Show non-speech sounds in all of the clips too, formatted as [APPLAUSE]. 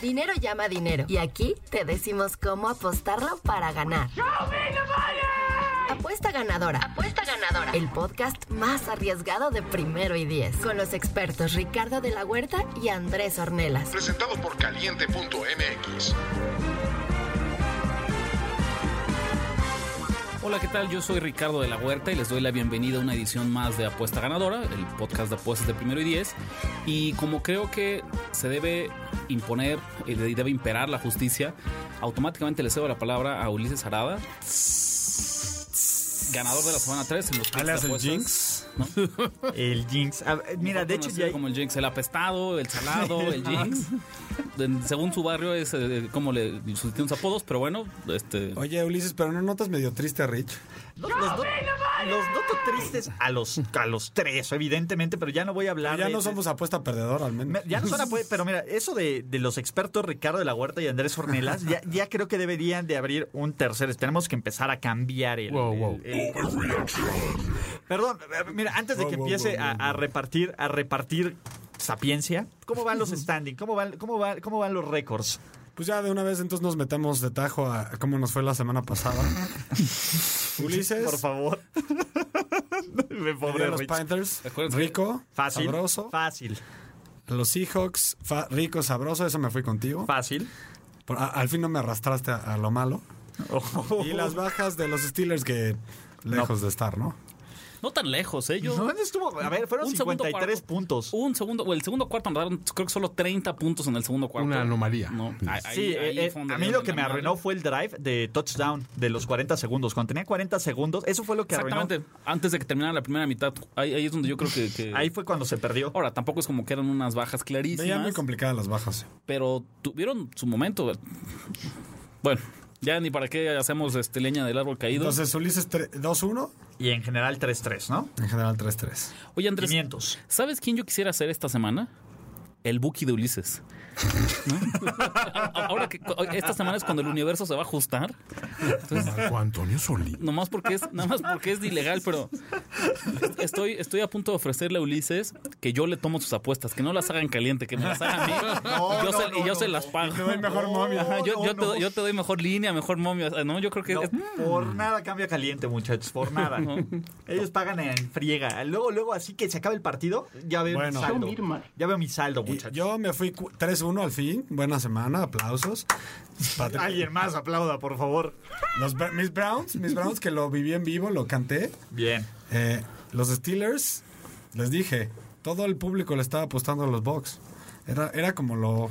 Dinero llama dinero. Y aquí te decimos cómo apostarlo para ganar. Apuesta ganadora. Apuesta ganadora. El podcast más arriesgado de primero y diez. Con los expertos Ricardo de la Huerta y Andrés Ornelas. Presentado por caliente.mx. Hola, ¿qué tal? Yo soy Ricardo de la Huerta y les doy la bienvenida a una edición más de Apuesta Ganadora, el podcast de apuestas de primero y diez. Y como creo que se debe imponer y debe imperar la justicia, automáticamente le cedo la palabra a Ulises Arada, ganador de la semana 3 en los Alias de [LAUGHS] el. Jinx. ¿no? El Jinx. Mira, de hecho ya como el Jinx, el apestado, el salado, el [LAUGHS] Jinx. Según su barrio es eh, como le sus apodos, pero bueno, este Oye, Ulises, pero no notas medio triste a Rich. los, los do- los noto tristes a los, a los tres, evidentemente, pero ya no voy a hablar Ya de- no somos apuesta perdedor, al Me- menos. Ya no son apue- pero mira, eso de, de los expertos Ricardo de la Huerta y Andrés Ornelas, ya, ya [LAUGHS] creo que deberían de abrir un tercer. Tenemos que empezar a cambiar el. Wow, el- wow. el- Perdón, eh, mira, antes de Wow, que wow, empiece wow, a, wow, a repartir, a repartir sapiencia, ¿cómo van los standing? ¿Cómo van, cómo van, cómo van los récords? Pues ya de una vez entonces nos metemos de tajo a cómo nos fue la semana pasada. [LAUGHS] Ulises, Por favor. [LAUGHS] Me a los. Panthers, rico, Fácil. sabroso. Fácil. Los Seahawks, fa- rico, sabroso, eso me fui contigo. Fácil. Por- a- al fin no me arrastraste a, a lo malo. [LAUGHS] Y las bajas de los Steelers que lejos de estar, ¿no? No tan lejos, ¿eh? Yo No, estuvo. A ver, fueron Un segundo 53 cuarto. puntos. Un segundo, o el segundo cuarto andaron, creo que solo 30 puntos en el segundo cuarto. Una anomalía. No, ahí- Sí, ahí- eh, ahí eh, donde a mí lo que me arruinó fue el drive de touchdown de los 40 segundos. Cuando tenía 40 segundos, eso fue lo que arruinó. Exactamente, antes de que terminara la primera mitad. Ahí, ahí es donde yo creo que, que- Ahí fue cuando se perdió. Ahora, tampoco es como que eran unas bajas Veía muy clarísimas, complicadas las bajas. pero tuvieron su momento. Bueno, ya ni para qué hacemos este leña del árbol caído. Entonces, Ulises tre- 2-1, Y en general 3-3, ¿no? en general 3-3. Oye, Andrés, 500. ¿sabes quién yo quisiera hacer esta semana? El Buki de Ulises. ¿No? [LAUGHS] Ahora que esta semana es cuando el universo se va a ajustar. Marco Antonio Solís. Nomás porque es, nada más porque es ilegal, pero estoy, estoy a punto de ofrecerle a Ulises que yo le tomo sus apuestas, que no las hagan caliente, que me las haga a mí y yo, no, se, y yo no, se las pago. te doy mejor momio. Ajá, yo, No, yo no, te, no. doy- yo te doy mejor línea, mejor momio. No, yo creo que No, es- por nada cambia caliente, muchachos, por [LAUGHS] nada. Ellos pagan en friega. Luego, luego, así que se acaba el partido, ya veo Bueno. mi saldo. Ya veo mi saldo, muchachos. yo me fui cu- 3-1 al fin. Buena semana, aplausos. Alguien más aplauda, por favor. Los, mis Browns, mis Browns que lo viví en vivo, lo canté. Bien. Eh, los Steelers, les dije, todo el público le estaba apostando a los Bucks. Era, era como lo...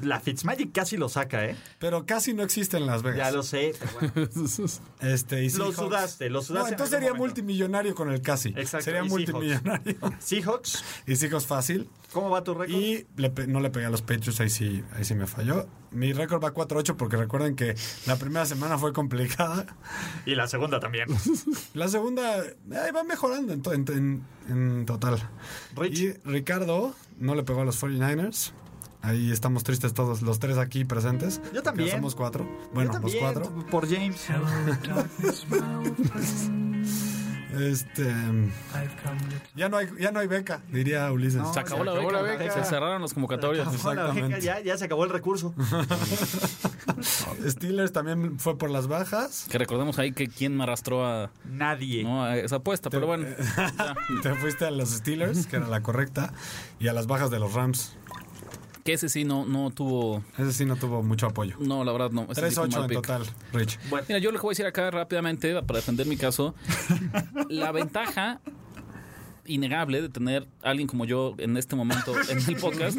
La Fitzmagic casi lo saca, ¿eh? Pero casi no existe en Las Vegas. Ya lo sé. bueno. [LAUGHS] Este, y Lo Seahawks- sudaste, lo sudaste No, en entonces sería momento. multimillonario con el casi. Exacto, Sería y multimillonario. [LAUGHS] Seahawks, y Seahawks fácil. ¿cómo va tu récord? Y le no le pegué a los pechos, ahí sí, ahí sí me falló. Mi récord va 4-8 porque recuerden que la primera semana fue complicada. Y la segunda también. [LAUGHS] La segunda ahí va mejorando en- en- en total. Rich. Y Ricardo no le pegó a los 49ers. Ahí estamos tristes todos los tres aquí presentes. Yo también. Ya somos cuatro. Bueno, Yo los cuatro. Por James. [LAUGHS] Este. Ya no hay, ya no hay beca, diría Ulises. se acabó, la, acabó beca, la beca. Se cerraron las convocatorias. Exactamente. ya, ya se acabó el recurso. [LAUGHS] Steelers también fue por las bajas. Que recordemos ahí que quién me arrastró a, Nadie. ¿no? a esa apuesta, pero bueno. [LAUGHS] Te fuiste a los Steelers, que era la correcta, y a las bajas de los Rams. Que ese sí no, no tuvo. Ese sí no tuvo mucho apoyo. No, la verdad no. Ese sí fue 3-8 mal en pick. total, Rich. Mira, yo lo que voy a decir acá rápidamente para defender mi caso, [LAUGHS] la ventaja innegable de tener a alguien como yo en este momento [LAUGHS] en el podcast,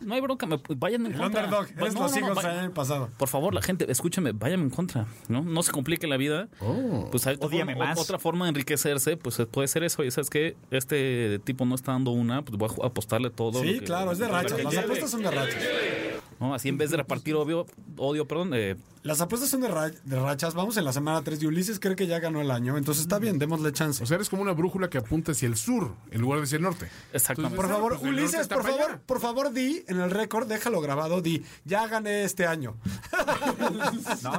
no hay bronca, me, vayan en El contra. underdog, Va- es no, los no, no, Eagles va- el año pasado. Por favor, la gente, escúchame, váyanme en contra, ¿no? No se complique la vida. Pues hay otra forma, más. otra forma de enriquecerse, pues puede ser eso. Y sabes que este tipo no está dando una, pues voy a apostarle todo. Sí, que- claro, es de rachas. Las apuestas son de rachas. ¿No? Así en vez de repartir obvio, odio, perdón. eh, Las apuestas son de, ra- de rachas. Vamos en la semana 3 de Ulises, cree que ya ganó el año. Entonces está bien, démosle chance. O sea, eres como una brújula que apunta hacia el sur en lugar de hacia el norte. exactamente. Por favor, Pues Ulises, por favor, allá. por favor, di en el récord, déjalo grabado, di, ya gané este año. [LAUGHS] No,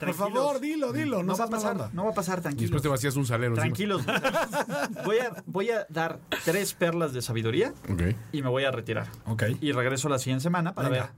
Por favor, dilo, dilo. No, No va a pasar, onda. no va a pasar, Y tranquilos. después te vacías un salero. Tranquilos. Voy a, voy a dar tres perlas de sabiduría y me voy a retirar. Ok. Y regreso la siguiente semana para Venga. ver.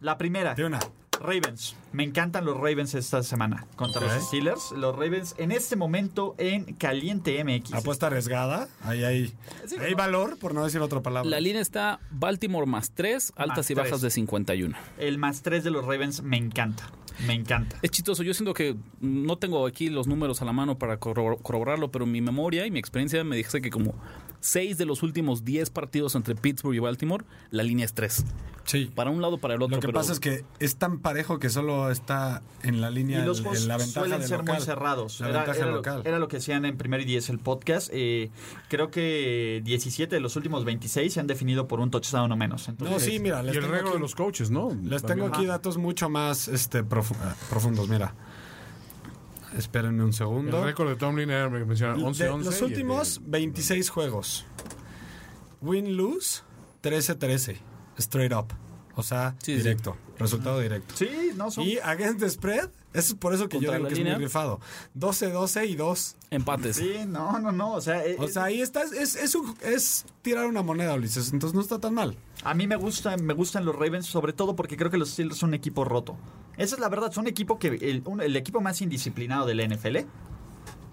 La primera, De una. Ravens. Me encantan los Ravens esta semana contra los Steelers. Los Ravens en este momento en Caliente MX. Apuesta arriesgada. Ahí hay, Sí, hay ¿no? valor, por no decir otra palabra. La línea está Baltimore más 3, altas Más y bajas tres. de 51. El más tres de los Ravens me encanta. Me encanta. Es chistoso, yo siento que no tengo aquí los números a la mano para corro- corroborarlo, pero mi memoria y mi experiencia me dice que como 6 de los últimos 10 partidos entre Pittsburgh y Baltimore, la línea es 3. Sí. Para un lado o para el otro. Lo que pero pasa es que es tan parejo que solo está en la línea Y los el- juegos la ventaja suelen del ser local. muy cerrados. La Era, ventaja era lo, local. era lo que decían en Primer y Diez el podcast. Eh, creo que 17 de los últimos 26 se han definido por un touchdown o menos. Entonces, No, sí, mira, Y el tengo, regalo de los coaches, ¿no? les tengo También. aquí datos mucho más este, ah, profundos. Mira. Espérenme un El segundo. récord de Tomlin era, me menciona, 11 De 11 los y el de- últimos 26 juegos. Win-lose 13-13. Straight up. O sea, Sí, sí. directo. Resultado directo. Sí, no son. Y against the spread, es por eso que yo digo que es línea. muy rifado. 12-12 y 2. empates. Sí, no, no, no. O sea, eh, O sea, ahí está, es, es, un- es tirar una moneda, Ulises. Entonces no está tan mal. a mí me gustan, me gustan los Ravens, sobre todo porque creo que los Steelers son un equipo roto. Esa es la verdad, son un equipo que el, un- el equipo más indisciplinado de la NFL.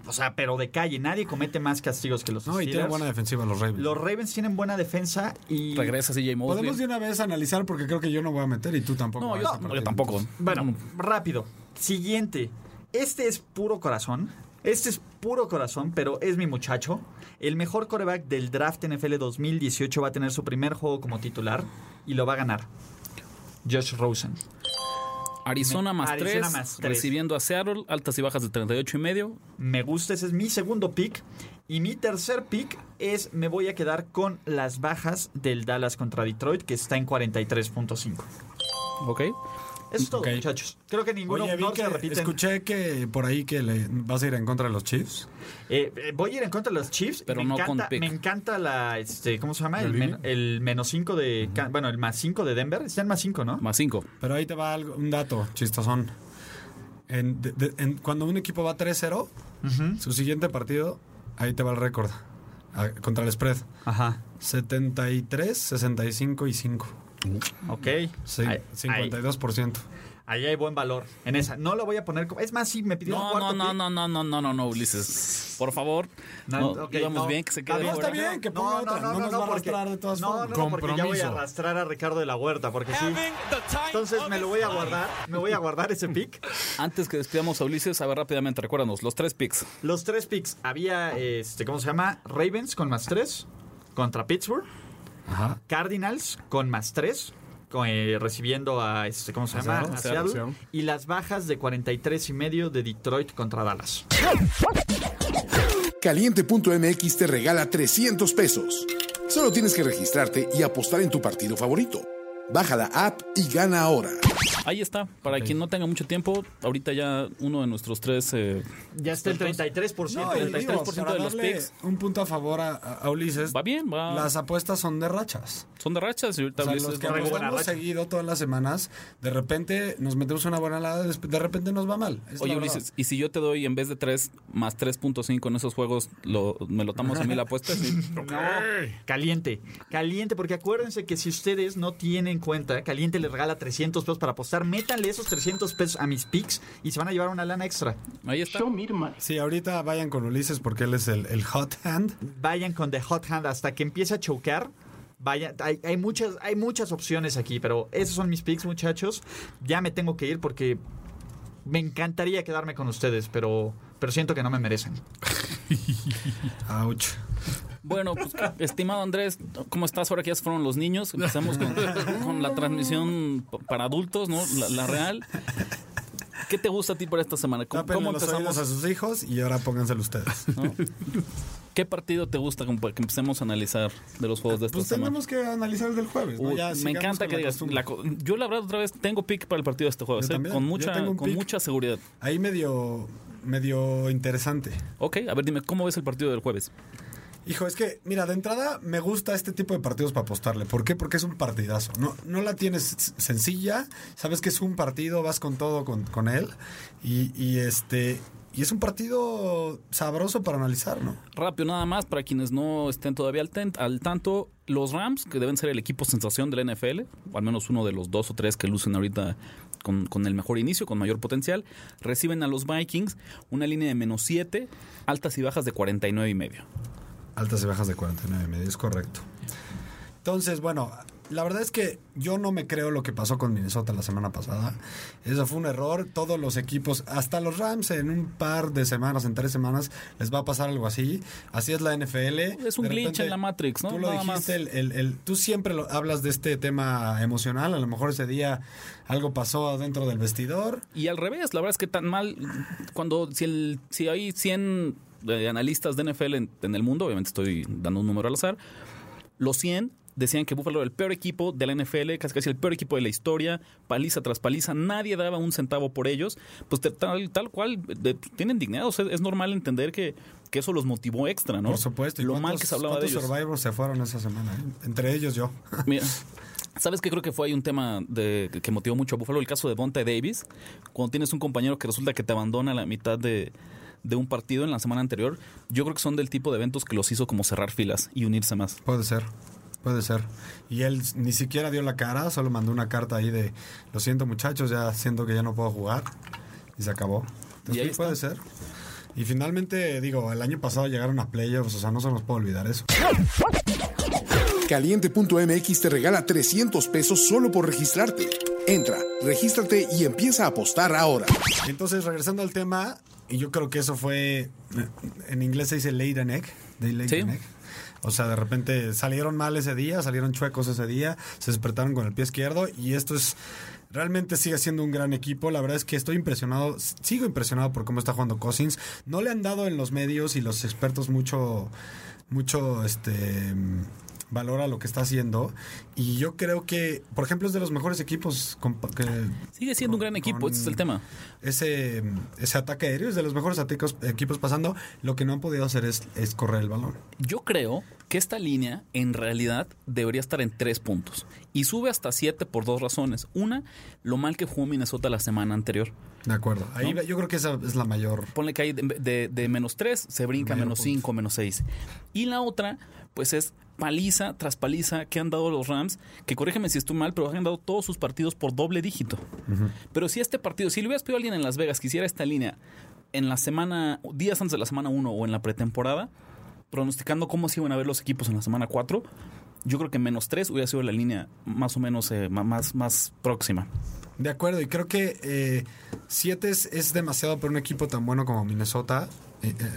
O sea, pero de calle, nadie comete más castigos que los No, y Steelers. tiene buena defensiva los Ravens. Los Ravens tienen buena defensa y Regresa CJ Mosley. Podemos de una vez analizar porque creo que yo no voy a meter y tú tampoco. No, vas yo, partir. yo tampoco. Bueno, rápido. Siguiente. Este es puro corazón. Este es puro corazón, pero es mi muchacho. El mejor coreback del draft NFL 2018 va a tener su primer juego como titular y lo va a ganar. Josh Rosen. Arizona más Arizona 3, más tres. recibiendo a Seattle, altas y bajas de 38 y medio. Me gusta, ese es mi segundo pick. Y mi tercer pick es, me voy a quedar con las bajas del Dallas contra Detroit, que está en 43.5. ¿Ok? Eso es todo, Ok. muchachos. Creo que ninguno Oye, no que se repiten. escuché que por ahí que le vas a ir en contra de los Chiefs. Eh, eh, voy a ir en contra de los Chiefs. Pero me no encanta, con pick. Me encanta la, este, ¿cómo se llama? ¿La El, línea? men- el menos 5 de, Ca- bueno, el más 5 de Denver. Está en más 5, ¿no? Más 5. Pero ahí te va algo, un dato chistosón. En, de- de- en- cuando un equipo va 3-0, su siguiente partido, ahí te va el récord. contra el spread. Ajá. 73, 65 y 5. Ok. Sí, Ahí- ahí, 52%. ahí hay buen valor en esa. No lo voy a poner como... Es más, sí, me pidió un No, cuarto no, no, no, no, no, no, no, no, Ulises. Por favor. No, No, ok, íbamos no. bien que se Está quede bien, fuera. está bien, que ponga otra. No nos va a porque- arrastrar de todas no, formas. No, no, porque ya voy a arrastrar a Ricardo de la Huerta, porque sí. Entonces me lo voy a guardar, me voy a guardar ese pick. Antes que despidamos a Ulises, a ver rápidamente, recuérdanos, los tres picks. Los tres picks, había, este, ¿cómo se llama? Ravens con más tres contra Pittsburgh. Ajá. Cardinals con más 3, recibiendo a, este, ¿cómo se llama? Seattle, A Seattle, Seattle. Seattle. Y las bajas de 43 y medio de Detroit contra Dallas. Caliente.mx te regala 300 pesos. Solo tienes que registrarte y apostar en tu partido favorito. Baja la app y gana ahora. Ahí está. Para quien no tenga mucho tiempo, ahorita ya uno de nuestros tres. eh, Ya está el 33%. No, y el digo, 33% para de los darle picks. Un punto a favor a, a Ulises. va bien, va. Las apuestas son de rachas. Son de rachas. Y ahorita O sea, Ulises los que racha. seguido todas las semanas, de repente nos metemos una buena lada, de de repente nos va mal. Es Oye. Ulises, y si yo te doy en vez de 3 más 3.5 en esos juegos, lo, ¿me lo tomas a mí la apuesta? Sí. [LAUGHS] No, caliente, caliente, porque acuérdense que si ustedes no tienen en cuenta, caliente les regala 300 pesos para apostar, métanle esos 300 pesos a mis picks y se van a llevar una lana extra. Ahí está. Sí, ahorita vayan con Ulises porque él es el, el hot hand. Vayan con The Hot Hand hasta que empiece a chocar. Vaya, hay, hay muchas, hay muchas opciones aquí, pero esos son mis picks, muchachos. Ya me tengo que ir porque me encantaría quedarme con ustedes, pero, pero siento que no me merecen. [LAUGHS] Ouch. Bueno, pues, estimado Andrés, ¿cómo estás ahora que ya fueron los niños? Empezamos con, con la transmisión para adultos, ¿no? La, la real. ¿Qué te gusta a ti para esta semana? ¿Cómo, cómo empezamos? a sus hijos y ahora pónganselo ustedes. ¿no? ¿Qué partido te gusta como para que empecemos a analizar de los juegos de esta Pues semana? tenemos que analizar el del jueves. ¿no? Uy, Ya me encanta que digas. la yo, la verdad, otra vez tengo pick para el partido de este jueves, ¿eh? con, mucha, con pick. mucha seguridad. Ahí medio, medio interesante. Ok, a ver, dime, ¿cómo ves el partido del jueves? Hijo, es que, mira, de entrada me gusta este tipo de partidos para apostarle. ¿Por qué? Porque es un partidazo. No, no la tienes sencilla, sabes que es un partido, vas con todo con, con él. Y, este. Y es un partido sabroso para analizar, ¿no? Rápido nada más, para quienes no estén todavía al tanto, los Rams, que deben ser el equipo sensación de la NFL, o al menos uno de los dos o tres que lucen ahorita con, con el mejor inicio, con mayor potencial, reciben a los Vikings una línea de menos 7, altas y bajas de 49 y medio. Altas y bajas de 49 y medio, es correcto. Entonces, bueno, la verdad es que yo no me creo lo que pasó con Minnesota la semana pasada. Eso fue un error. Todos los equipos, hasta los Rams, en un par de semanas, en tres semanas, les va a pasar algo así. Así es la NFL. Es un De glitch repente, en la Matrix, ¿no? Tú lo Nada más. dijiste, el, el- el- tú siempre lo- hablas de este tema emocional. A lo mejor ese día algo pasó dentro del vestidor. Y al revés, la verdad es que tan mal, cuando si, el, si hay 100 eh, analistas de NFL en, en el mundo, obviamente estoy dando un número al azar, los 100 decían que Buffalo era el peor equipo de la NFL, casi casi el peor equipo de la historia, paliza tras paliza, nadie daba un centavo por ellos, pues tal, tal cual, de- tienen dignidad, o sea, es normal entender que, que eso los motivó extra, ¿no? Por supuesto. ¿Y Lo mal que se hablaba de ellos. Survivors se fueron esa semana? eh? Entre ellos yo. [LAUGHS] Mira, ¿sabes qué? Creo que fue ahí un tema de, que motivó mucho a Buffalo, el caso de Bonta Davis, cuando tienes un compañero que resulta que te abandona a la mitad de, de un partido en la semana anterior, yo creo que son del tipo de eventos que los hizo como cerrar filas y unirse más. Puede ser, puede ser. Y él ni siquiera dio la cara, solo mandó una carta ahí de, lo siento muchachos, ya siento que ya no puedo jugar. Y se acabó. Entonces, Y ahí puede ser. Y finalmente, digo, el año pasado llegaron a playoffs, o sea, no se nos puede olvidar eso. Caliente.mx te regala 300 pesos solo por registrarte. Entra, regístrate y empieza a apostar ahora. Entonces, regresando al tema, y yo creo que eso fue, en inglés se dice late an egg, they laid Sí. an egg. O sea, de repente salieron mal ese día, salieron chuecos ese día, se despertaron con el pie izquierdo y esto es, realmente sigue siendo un gran equipo. La verdad es que estoy impresionado, sigo impresionado por cómo está jugando Cousins. No le han dado en los medios y los expertos mucho, mucho, este valor a lo que está haciendo y yo creo que por ejemplo es de los mejores equipos con- que Sigue siendo un gran equipo, ese es el tema. ese, ese ataque aéreo es de los mejores atacos- equipos pasando. Lo que no han podido hacer es, es correr el balón. Yo creo que esta línea en realidad debería estar en tres puntos y sube hasta siete por dos razones. Una, lo mal que jugó Minnesota la semana anterior. De acuerdo. Ahí ¿No? yo creo que esa es la mayor. Ponle que hay de, de- de menos 3, se brinca menos punto. 5, menos 6. Y la otra, pues es paliza tras paliza que han dado los Rams, que corrígeme si estoy mal, pero han dado todos sus partidos por doble dígito. Pero si este partido, si le hubieras pedido a alguien en Las Vegas que hiciera esta línea en la semana, días antes de la semana 1 o en la pretemporada, pronosticando cómo se iban a ver los equipos en la semana 4, yo creo que menos 3 hubiera sido la línea más o menos eh, más, más próxima. De acuerdo, y creo que 7 es, es demasiado para un equipo tan bueno como Minnesota eh, eh,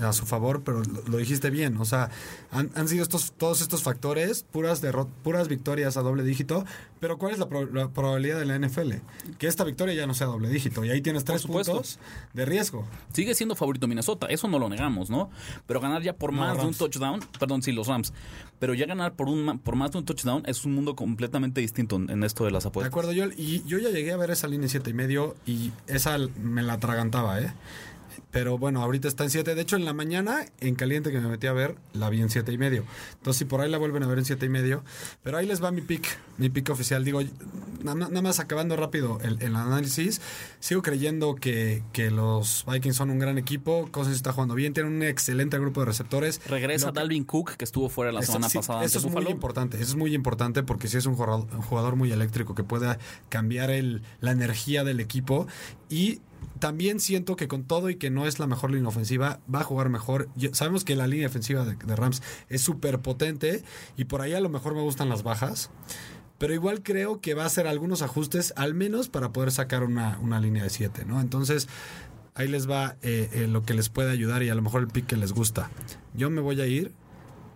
a su favor, pero lo, dijiste bien. O sea, han, han sido estos, todos estos factores, puras, puras victorias a doble dígito. Pero ¿cuál es la, pro- la probabilidad de la NFL? Que esta victoria ya no sea doble dígito. Y ahí tienes tres puntos de riesgo. Sigue siendo favorito Minnesota, eso no lo negamos, ¿no? Pero ganar ya por No, más de un touchdown, perdón, sí, los Rams, pero ya ganar por un por más de un touchdown es un mundo completamente distinto en, esto de las De apuestas. acuerdo, yo, y yo ya llegué a ver esa línea siete y medio y esa me la atragantaba, ¿eh? Pero bueno, ahorita está en 7. De hecho, en la mañana, en caliente que me metí a ver, la vi en siete y medio. Entonces, si por ahí la vuelven a ver en siete y medio. Pero ahí les va mi pick, mi pick oficial. Digo, nada, más acabando rápido el, el análisis. Sigo creyendo que, que los Vikings son un gran equipo. Cousins está jugando bien, tienen un excelente grupo de receptores. Regresa Lo Dalvin Cook, que estuvo fuera la eso, semana sí, pasada eso es muy importante, eso es muy importante porque si es un jugador, un jugador muy eléctrico que pueda cambiar el, la energía del equipo y también siento que con todo y que no es la mejor línea ofensiva, va a jugar mejor. Yo- sabemos que la línea ofensiva de, de Rams es súper potente y por ahí a lo mejor me gustan las bajas. Pero igual creo que va a hacer algunos ajustes, al menos para poder sacar una, una línea de 7, ¿no? Entonces, ahí les va eh, eh, lo que les puede ayudar y a lo mejor el pick que les gusta. Yo me voy a ir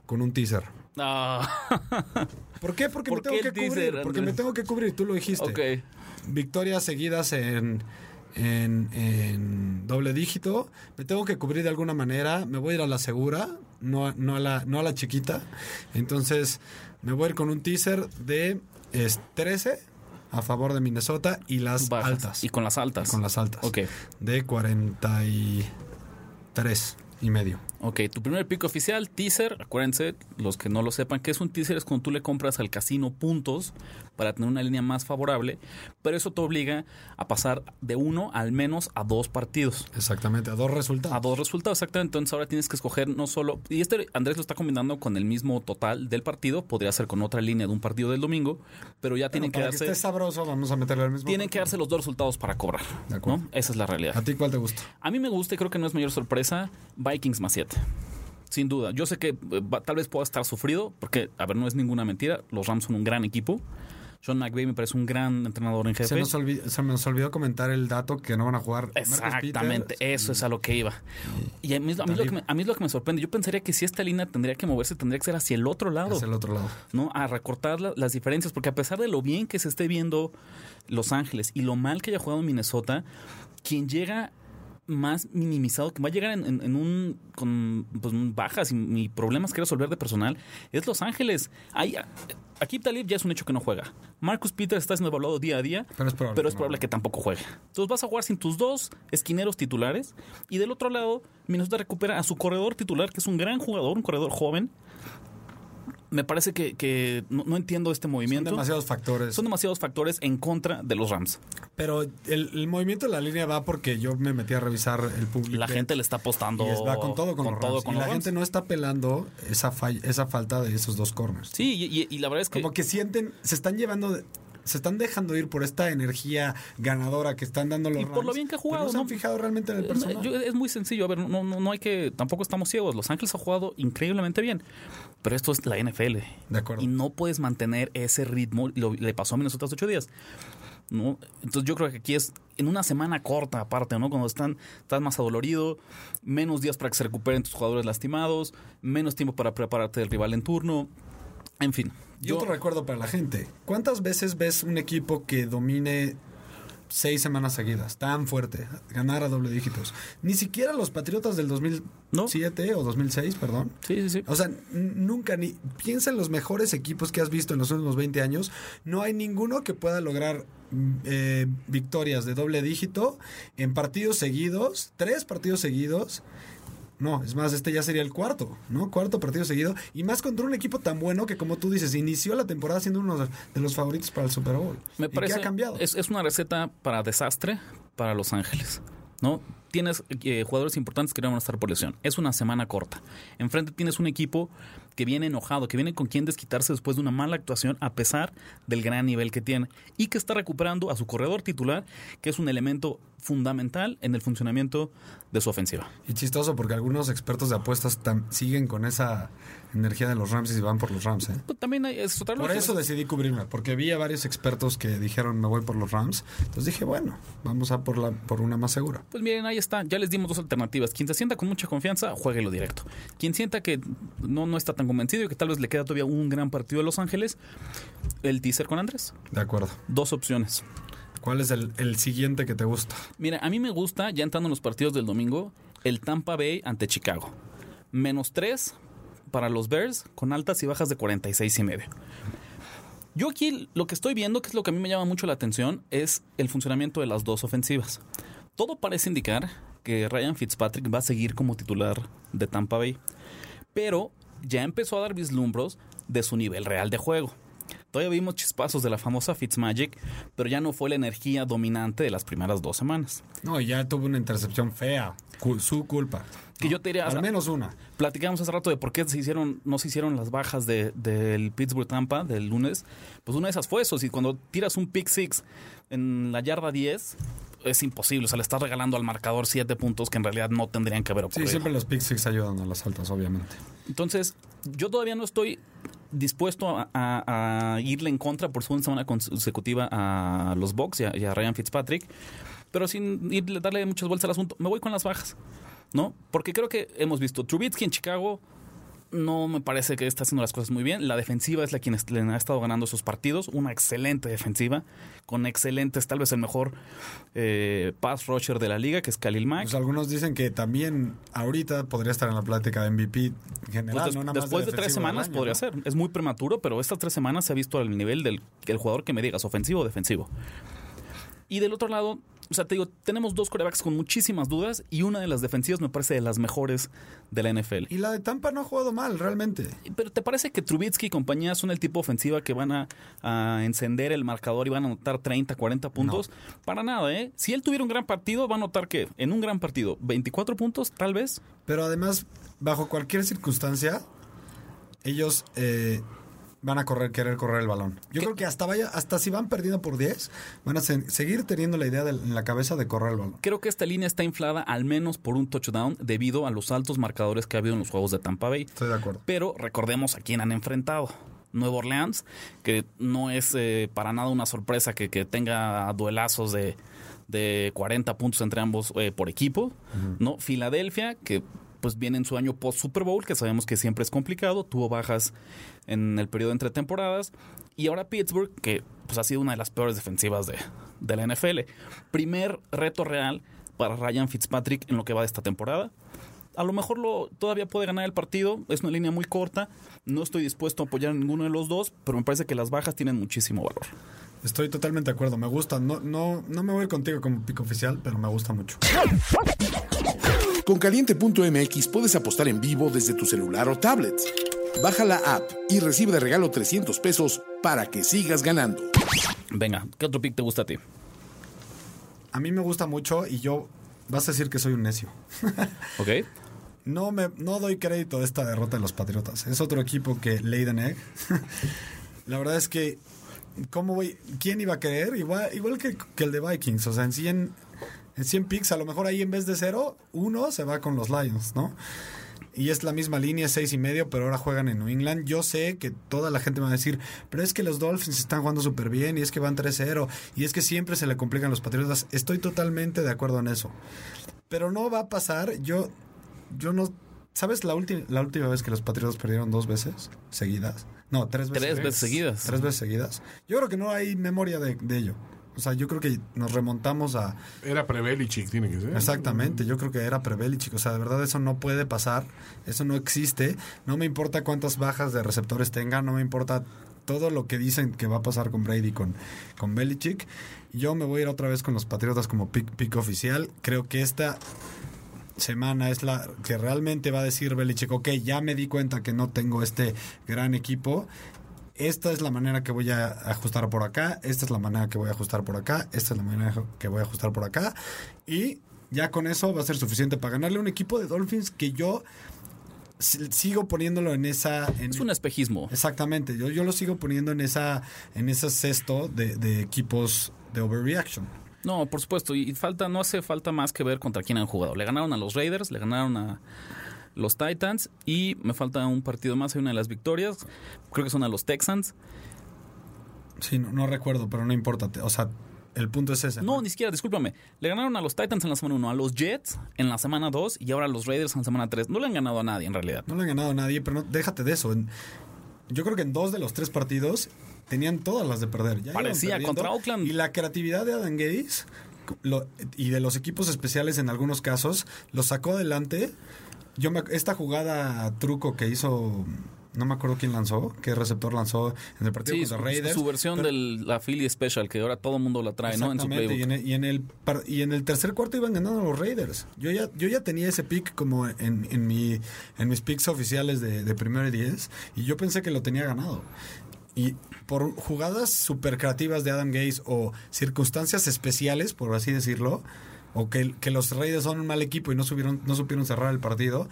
con un teaser. Ah, [LAUGHS] ¿Por qué? Porque ¿Por me tengo que teaser, cubrir. Porque me tengo que cubrir, tú lo dijiste. ok. Victorias seguidas en, en, en doble dígito. Me tengo que cubrir de alguna manera. Me voy a ir a la segura, no, a- no, a, la, no a la chiquita. Entonces, me voy a ir con un teaser de es, 13 a favor de Minnesota y las Bajas. altas. Y con las altas. Con las altas. Ok. De 43 y medio. Ok, tu primer pick oficial, teaser. Acuérdense, los que no lo sepan, que es un teaser es cuando tú le compras al casino puntos para tener una línea más favorable, pero eso te obliga a pasar de uno al menos a dos partidos. Exactamente, a dos resultados. A dos resultados, exactamente. Entonces ahora tienes que escoger no solo. Y este Andrés lo está combinando con el mismo total del partido. Podría ser con otra línea de un partido del domingo. Pero ya tienen que para que darse. esté sabroso, vamos a meterle al mismo. Tienen que darse los dos resultados para cobrar. De acuerdo. ¿no? Esa es la realidad. ¿A ti cuál te gusta? A mí me gusta y creo que no es mayor sorpresa Vikings más 7. Sin duda. Yo sé que eh, tal vez pueda estar sufrido, porque, a ver, no es ninguna mentira. Los Rams son un gran equipo. Sean McVay me parece un gran entrenador en Se jefe. nos, se nos olvidó comentar el dato que no van a jugar. Exactamente, eso es a lo que iba. Y a mí, a mí lo que me, a mí es lo que me sorprende. Yo pensaría que si esta línea tendría que moverse, tendría que ser hacia el otro lado. hacia el otro lado. ¿no? A recortar la- las diferencias, porque a pesar de lo bien que se esté viendo Los Ángeles y lo mal que haya jugado Minnesota, quien llega más minimizado, que va a llegar en, en- en un con pues, bajas y, y problemas que resolver de personal, es Los Ángeles. Hay, aquí Talib ya es un hecho que no juega. Marcus Peters está siendo evaluado día a día, Pero es probable pero es probable que tampoco juegue. Entonces vas a jugar sin tus dos esquineros titulares y del otro lado Minnesota recupera a su corredor titular, que es un gran jugador, un corredor joven. Me parece que, que no, no entiendo este Son movimiento. demasiados factores. Son demasiados factores en contra de los Rams. Pero el, el movimiento de la línea va porque yo me metí a revisar el público. La gente le está apostando y va con todo con, los Rams. con y los la Rams. gente no está pelando esa, fall- esa falta de esos dos corners. Sí, y, y- y la verdad es que Como que sienten, se están llevando, de- se están dejando ir por esta energía ganadora que están dando los Y Rams. por lo bien que ha pero jugado, No se han fijado realmente en el Eh, personal. yo- es muy sencillo. A ver, no, no, no hay que. Tampoco estamos ciegos. Los Ángeles ha jugado increíblemente bien. Pero esto es la NFL. De acuerdo. Y no puedes mantener ese ritmo. Lo, le pasó a Minnesota hace ocho días. ¿no? Entonces yo creo que aquí es en una semana corta aparte, ¿no? Cuando están, estás más adolorido, menos días para que se recuperen tus jugadores lastimados, menos tiempo para prepararte del rival en turno. En fin. Yo- otro recuerdo para la gente. ¿Cuántas veces ves un equipo que domine seis semanas seguidas, tan fuerte, ganar a doble dígitos? Ni siquiera los Patriotas del 2007 o 2006, perdón. Sí, sí, sí. O sea, nunca ni piensa en los mejores equipos que has visto en los últimos 20 años. No hay ninguno que pueda lograr mm, eh, victorias de doble dígito en partidos seguidos, tres partidos seguidos. No, es más, este ya sería el cuarto, ¿no? Cuarto partido seguido. Y más contra un equipo tan bueno que, como tú dices, inició la temporada siendo uno de los favoritos para el Super Bowl. Me ¿Y parece qué ha cambiado? Es, es una receta para desastre para Los Ángeles. ¿No? Tienes eh, jugadores importantes que no van a estar por lesión. Es una semana corta. Enfrente tienes un equipo que viene enojado, que viene con quien desquitarse después de una mala actuación a pesar del gran nivel que tiene y que está recuperando a su corredor titular, que es un elemento fundamental en el funcionamiento de su ofensiva. Y chistoso porque algunos expertos de apuestas siguen con esa energía de los Rams y van por los Rams, ¿eh? Pues también hay, es otra Por eso decidí cubrirme, porque vi a varios expertos que dijeron me voy por los Rams. Entonces dije, bueno, vamos a por la por una más segura. Pues miren, ahí está. Ya les dimos dos alternativas. Quien se sienta con mucha confianza, jueguelo directo. Quien sienta que no, no está tan convencido y que tal vez le queda todavía un gran partido de Los Ángeles, el teaser con Andrés. De acuerdo. Dos opciones. ¿Cuál es el, el siguiente que te gusta? Mira, a mí me gusta, ya entrando en los partidos del domingo, el Tampa Bay ante Chicago. Menos tres para los Bears con altas y bajas de 46 y medio. Yo aquí lo que estoy viendo, que es lo que a mí me llama mucho la atención, es el funcionamiento de las dos ofensivas. Todo parece indicar que Ryan Fitzpatrick va a seguir como titular de Tampa Bay, pero ya empezó a dar vislumbros de su nivel real de juego. Todavía vimos chispazos de la famosa Fitzmagic, pero ya no fue la energía dominante de las primeras dos semanas. No, ya tuvo una intercepción fea. Su culpa. Que yo te diría, Al menos una. platicamos hace rato de por qué se hicieron, no se hicieron las bajas de- del Pittsburgh Tampa del lunes. Pues una de esas fue eso. Si cuando tiras un pick six en la yarda 10, es imposible. O sea, le estás regalando al marcador 7 puntos que en realidad no tendrían que haber Sí, ocurrido. siempre los pick six ayudan a las altas, obviamente. Entonces, yo todavía no estoy dispuesto a, a- a irle en contra por segunda semana consecutiva a los Bucks y a, y a Ryan Fitzpatrick, pero sin irle- darle muchas vueltas al asunto, me voy con las bajas, ¿no? Porque creo que hemos visto Trubitsky en Chicago, no me parece que está haciendo las cosas muy bien. La defensiva es la quien le ha estado ganando esos partidos. Una excelente defensiva, con excelentes, tal vez el mejor eh, pass rusher de la liga, que es Khalil Mack. Pues algunos dicen que también ahorita podría estar en la plática de MVP general, Pues des- no nada más después de, tres semanas año, podría ¿no? ser. Es muy prematuro, pero estas tres semanas se ha visto al nivel del el jugador que me digas, ofensivo o defensivo. Y del otro lado, o sea, te digo, tenemos dos corebacks con muchísimas dudas y una de las defensivas me parece de las mejores de la NFL. Y la de Tampa no ha jugado mal, realmente. Pero ¿te parece que Trubitsky y compañía son el tipo ofensiva que van a, a encender el marcador y van a anotar 30, 40 puntos? Para nada, ¿eh? Si él tuviera un gran partido, va a anotar que en un gran partido, 24 puntos, tal vez. Pero además, bajo cualquier circunstancia, ellos eh, van a correr, querer correr el balón. Yo ¿Qué? creo que hasta vaya, hasta si van perdiendo por 10, van a se- seguir teniendo la idea de- en la cabeza de correr el balón. Creo que esta línea está inflada al menos por un touchdown debido a los altos marcadores que ha habido en los juegos de Tampa Bay. Estoy de acuerdo. Pero recordemos a quién han enfrentado. Nueva Orleans, que no es eh, para nada una sorpresa que, que tenga duelazos de, de 40 puntos entre ambos eh, por equipo. ¿no? Filadelfia, que pues viene en su año post Super Bowl, que sabemos que siempre es complicado, tuvo bajas en el periodo entre temporadas. Y ahora Pittsburgh, que pues ha sido una de las peores defensivas de, de la NFL. Primer reto real para Ryan Fitzpatrick en lo que va de esta temporada a lo mejor lo, todavía puede ganar el partido. Es una línea muy corta. No estoy dispuesto a apoyar a ninguno de los dos, pero me parece que las bajas tienen muchísimo valor. Estoy totalmente de acuerdo, me gusta. No, no, no me voy contigo como pico oficial, pero me gusta mucho. [LAUGHS] Con caliente.mx puedes apostar en vivo desde tu celular o tablet. Baja la app y recibe de regalo 300 pesos para que sigas ganando. Venga, ¿qué otro pick te gusta a ti? A mí me gusta mucho y yo vas a decir que soy un necio. [LAUGHS] ¿Ok? No me no doy crédito a esta derrota de los Patriotas. Es otro equipo que Leiden Egg. [LAUGHS] La verdad es que ¿cómo voy? ¿Quién iba a creer? Igual, igual que, que el de Vikings. O sea, en 100, en 100 picks, a lo mejor ahí en vez de cero, uno se va con los Lions, ¿no? Y es la misma línea, seis y medio, pero ahora juegan en New England. Yo sé que toda la gente me va a decir, pero es que los Dolphins están jugando súper bien y es que van 3-0 y es que siempre se le complican los Patriotas. Estoy totalmente de acuerdo en eso. Pero no va a pasar. Yo, yo no. ¿Sabes la, última la última vez que los Patriotas perdieron dos veces seguidas? No, tres veces. Tres veces seguidas. Tres veces seguidas. Yo creo que no hay memoria de, de ello. O sea, yo creo que nos remontamos a, Era Prevelichic, tiene que ser. Exactamente, yo creo que era Prevelichic, o sea, de verdad eso no puede pasar, eso no existe, no me importa cuántas bajas de receptores tenga, no me importa todo lo que dicen que va a pasar con Brady con, con Belichick, yo me voy a ir otra vez con los Patriotas como pick, pick oficial, creo que esta semana es la que realmente va a decir Belichick, ok, ya me di cuenta que no tengo este gran equipo, esta es la manera que voy a ajustar por acá, esta es la manera que voy a ajustar por acá, esta es la manera que voy a ajustar por acá. Y ya con eso va a ser suficiente para ganarle a un equipo de Dolphins que yo si- sigo poniéndolo en esa... en- Es un espejismo. Exactamente, yo, yo lo sigo poniendo en esa en ese cesto de, de equipos de overreaction. No, por supuesto. Y falta, no hace falta más que ver contra quién han jugado. Le ganaron a los Raiders, le ganaron a los Titans y me falta un partido más. Hay una de las victorias. Creo que son a los Texans. Sí, no, no recuerdo, pero no importa. O sea, el punto es ese. No, ni siquiera, discúlpame. Le ganaron a los Titans en la semana 1, a los Jets en la semana 2 y ahora a los Raiders en la semana 3. No le han ganado a nadie en realidad. No le han ganado a nadie, pero no, déjate de eso. En- yo creo que en dos de los tres partidos tenían todas las de perder. Ya Parecía, contra Oakland. Y la creatividad de Adam Gates lo- y de los equipos especiales en algunos casos lo sacó adelante. Yo me- esta jugada truco que hizo, no me acuerdo quién lanzó, qué receptor lanzó en el partido Sí, contra Raiders. su versión de la Philly Special, que ahora todo el mundo la trae, ¿no? En su Exactamente, playbook. y en, el, y, en el, y en el tercer cuarto iban ganando los Raiders. Yo ya, yo ya tenía ese pick como en, en, mi, en mis picks oficiales de, de primero y diez, y yo pensé que lo tenía ganado. Y por jugadas súper creativas de Adam Gaze o circunstancias especiales, por así decirlo, o que, que los Raiders son un mal equipo y no, subieron, no supieron cerrar el partido,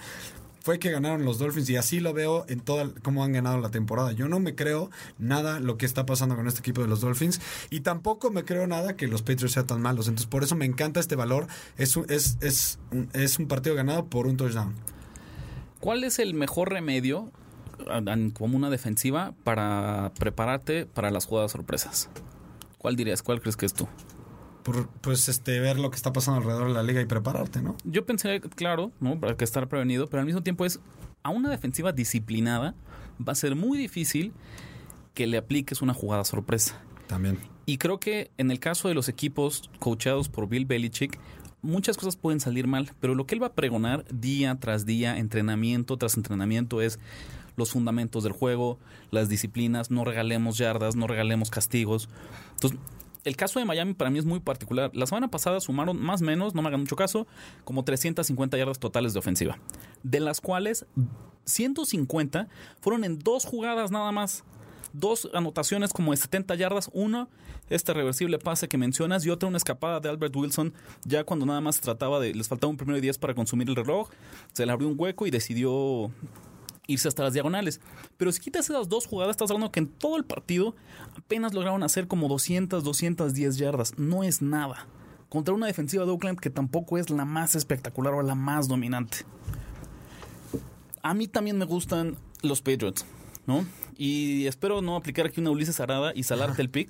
fue que ganaron los Dolphins y así lo veo en toda cómo han ganado la temporada. Yo no me creo nada lo que está pasando con este equipo de los Dolphins y tampoco me creo nada que los Patriots sean tan malos. Entonces por eso me encanta este valor. Es un, es, es, es un partido ganado por un touchdown. ¿Cuál es el mejor remedio como una defensiva para prepararte para las jugadas sorpresas? ¿Cuál dirías? ¿Cuál crees que es tú? Por, pues este ver lo que está pasando alrededor de la liga y prepararte, ¿no? Yo pensé, claro, ¿no? Para que estar prevenido, pero al mismo tiempo es a una defensiva disciplinada va a ser muy difícil que le apliques una jugada sorpresa. También. Y creo que en el caso de los equipos coachados por Bill Belichick, muchas cosas pueden salir mal, pero lo que él va a pregonar día tras día, entrenamiento tras entrenamiento, es los fundamentos del juego, las disciplinas, no regalemos yardas, no regalemos castigos. Entonces, el caso de Miami para mí es muy particular. La semana pasada sumaron más o menos, no me hagan mucho caso, como 350 yardas totales de ofensiva, de las cuales 150 fueron en dos jugadas nada más. Dos anotaciones como de 70 yardas, uno este reversible pase que mencionas y otra una escapada de Albert Wilson ya cuando nada más trataba de les faltaba un primero y diez para consumir el reloj, se le abrió un hueco y decidió irse hasta las diagonales. Pero si quitas esas dos jugadas, estás hablando que en todo el partido apenas lograron hacer como 200, 210 yardas. No es nada. Contra una defensiva de Oakland que tampoco es la más espectacular o la más dominante. A mí también me gustan los Patriots, ¿no? Y espero no aplicar aquí una Ulises Arada y salarte el pick,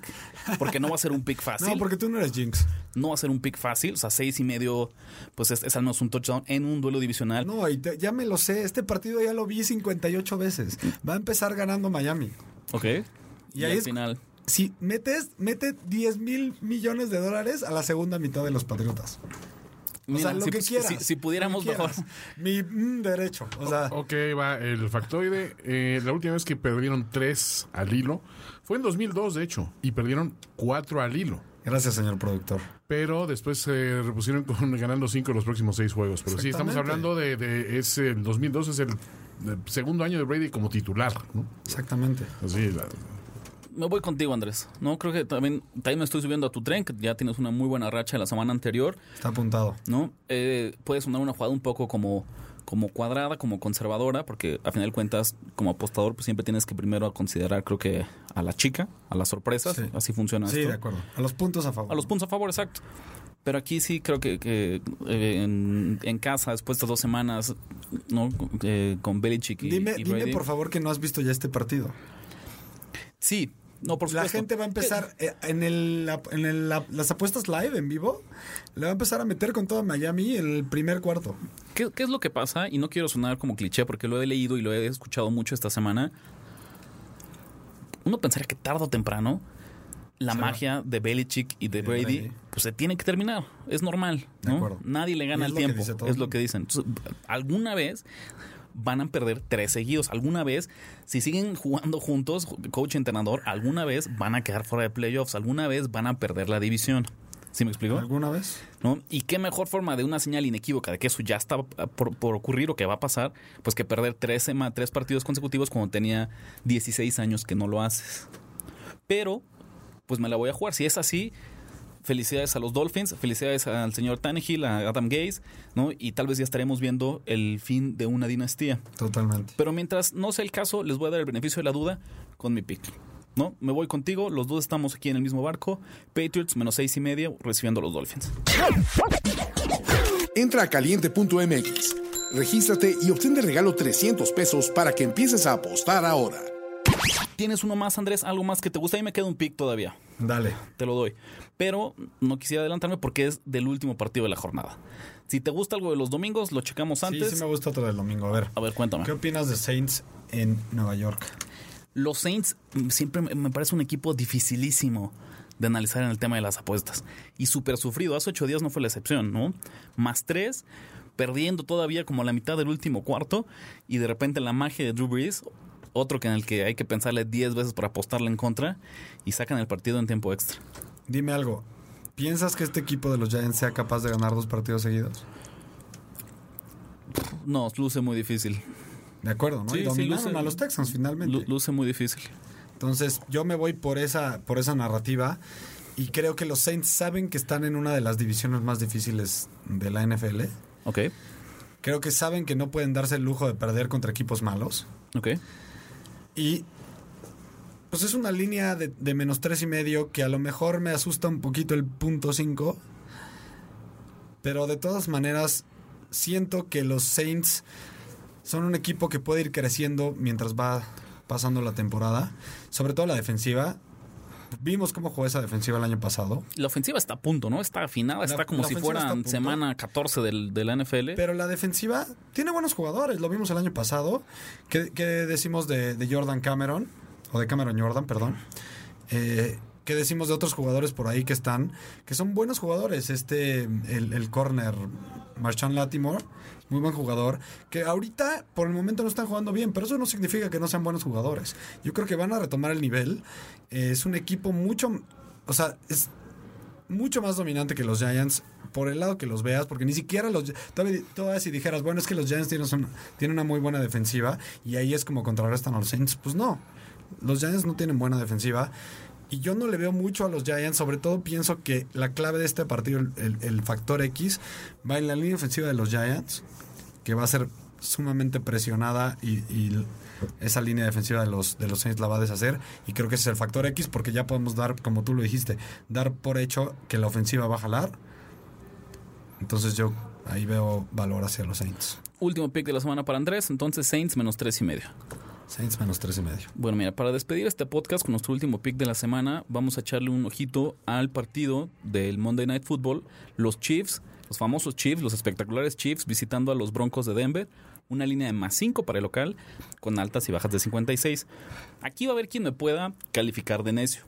porque no va a ser un pick [LAUGHS] fácil. No, porque tú no eres Jinx. No va a ser un pick fácil, o sea, seis y medio, pues es, es al menos un touchdown en un duelo divisional. No, y te- ya me lo sé. Este partido ya lo vi 58 veces. Va a empezar ganando Miami. Ok. Y Y, ahí al es- final. Si metes, mete 10 mil millones de dólares a la segunda mitad de los Patriotas. O sea, lo si, que quieras. si- si pudiéramos mejor. Mi mm, derecho. O sea, Ok, va el factoide. Eh, la última vez que perdieron tres al hilo fue en 2002, de hecho, y perdieron cuatro al hilo. gracias, señor productor. Pero después se repusieron con [LAUGHS] ganando cinco los próximos seis juegos. Pero sí, estamos hablando de, de es el 2002 es el, el segundo año de Brady como titular, ¿no? Exactamente. Así, la- Me voy contigo, Andrés. No, creo que también, también me estoy subiendo a tu tren, que ya tienes una muy buena racha la semana anterior, Está apuntado. ¿no? Eh, puede sonar una jugada un poco como, como cuadrada, como conservadora, porque a final de cuentas, como apostador, pues siempre tienes que primero considerar, creo que, a la chica, a las sorpresas. Sí. Así funciona Sí, esto. de acuerdo. A los puntos a favor. A los puntos a favor, exacto. Pero aquí sí creo que, que, eh, en, en casa, después de estas dos semanas, ¿no? Eh, con Belichick y, Dime, y dime por favor que no has visto ya este partido. Sí, no, por La supuesto. gente va a empezar eh, en, el, la- en el- la- las apuestas live en vivo. Le va a empezar a meter con todo Miami el primer cuarto. ¿Qué, qué es lo que pasa? Y no quiero sonar como cliché porque lo he leído y lo he escuchado mucho esta semana. Uno pensaría que tarde o temprano la magia de Belichick y de De Brady, Brady. pues se tiene que terminar. Es normal, De ¿no? acuerdo. Nadie le gana el tiempo. Es lo que dicen. Entonces, alguna vez van a perder tres seguidos. Alguna vez, si siguen jugando juntos, coach entrenador, alguna vez van a quedar fuera de playoffs. Alguna vez van a perder la división. ¿Sí me explico? ¿Alguna vez? ¿no? Y qué mejor forma de una señal inequívoca de que eso ya está por, por ocurrir o que va a pasar, pues que perder tres, tres partidos consecutivos cuando tenía 16 años que no lo haces. Pero, pues me la voy a jugar. Si es así, felicidades a los Dolphins, felicidades al señor Tannehill, a Adam Gaze, ¿no? Y tal vez ya estaremos viendo el fin de una dinastía. Totalmente. Pero mientras no sea el caso, les voy a dar el beneficio de la duda con mi pick. ¿No? Me voy contigo, los dos estamos aquí en el mismo barco. Patriots menos seis y medio recibiendo a los Dolphins. Entra a caliente.mx, regístrate y obtén de regalo 300 pesos para que empieces a apostar ahora. ¿Tienes uno más, Andrés? ¿Algo más que te gusta? Ahí me queda un pick todavía. Dale. Te lo doy. Pero no quisiera adelantarme porque es del último partido de la jornada. Si te gusta algo de los domingos, lo checamos antes. Sí, sí me gusta otro del domingo. A ver. A ver, cuéntame. ¿Qué opinas de Saints en Nueva York? Los Saints siempre me- me parece un equipo dificilísimo de analizar en el tema de las apuestas. Y súper sufrido. Hace ocho días no fue la excepción, ¿no? Más tres, perdiendo todavía como la mitad del último cuarto. Y de repente la magia de Drew Brees, otro que en el que hay que pensarle diez veces para apostarle en contra. Y sacan el partido en tiempo extra. Dime algo. ¿Piensas que este equipo de los Giants sea capaz de ganar dos partidos seguidos? No, luce muy difícil. De acuerdo, ¿no? Sí, y sí, dominaron luce- a los Texans finalmente. Lu- luce muy difícil. Entonces, yo me voy por esa, por esa narrativa y creo que los Saints saben que están en una de las divisiones más difíciles de la NFL. Ok, Creo que saben que no pueden darse el lujo de perder contra equipos malos. ok. Y pues es una línea de, menos tres y medio que a lo mejor me asusta un poquito el punto 5. Pero de todas maneras, siento que los Saints son un equipo que puede ir creciendo mientras va pasando la temporada. Sobre todo la defensiva. Vimos cómo jugó esa defensiva el año pasado. La ofensiva está a punto, ¿no? Está afinada, está como la si fuera semana 14 del, de la NFL. Pero la defensiva tiene buenos jugadores. Lo vimos el año pasado. ¿Qué, qué decimos de, de Jordan Cameron? O de Cameron Jordan, perdón. Eh, ¿Qué decimos de otros jugadores por ahí que están? Que son buenos jugadores. Este, el, el corner, Marshawn Latimore, muy buen jugador. Que ahorita, por el momento, no están jugando bien, pero eso no significa que no sean buenos jugadores. Yo creo que van a retomar el nivel. Eh, es un equipo mucho. O sea, es mucho más dominante que los Giants por el lado que los veas, porque ni siquiera los todavía, todavía si dijeras, bueno, es que los Giants tienen, son- tienen una muy buena defensiva y ahí es como contrarrestan a los Saints, pues no. Los Giants no tienen buena defensiva y yo no le veo mucho a los Giants, sobre todo pienso que la clave de este partido, el- el factor X, va en la línea ofensiva de los Giants, que va a ser sumamente presionada y, y esa línea defensiva de los, de los Saints la va a deshacer y creo que ese es el factor X porque ya podemos dar, como tú lo dijiste, dar por hecho que la ofensiva va a jalar. Entonces yo ahí veo valor hacia los Saints. Último pick de la semana para Andrés, entonces Saints menos tres y medio. Saints menos tres y medio. Bueno, mira, para despedir este podcast con nuestro último pick de la semana, vamos a echarle un ojito al partido del Monday Night Football. Los Chiefs, los famosos Chiefs, los espectaculares Chiefs, visitando a los Broncos de Denver. Una línea de más 5 para el local, con altas y bajas de 56. Aquí va a haber quien me pueda calificar de necio.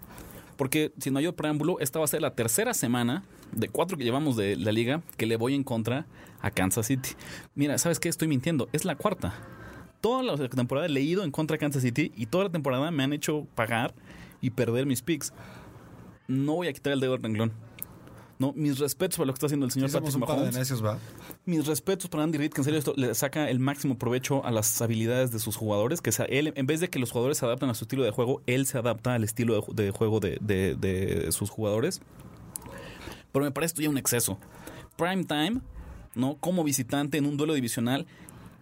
Porque, sin mayor preámbulo, esta va a ser la tercera semana de cuatro que llevamos de la liga que le voy en contra a Kansas City. Mira, ¿sabes qué? Estoy mintiendo. Es la cuarta toda la temporada he leído en contra de Kansas City y toda la temporada me han hecho pagar y perder mis picks. No voy a quitar el dedo del renglón. No, mis respetos para lo que está haciendo el señor Sí, Patrick Mahomes. necios, va. Mis respetos para Andy Reid, que en serio esto le saca el máximo provecho a las habilidades de sus jugadores. Que sea, él, en vez de que los jugadores se adapten a su estilo de juego, él se adapta al estilo de, ju- de juego de, de- de sus jugadores. Pero me parece esto ya un exceso. Prime time, ¿no? Como visitante en un duelo divisional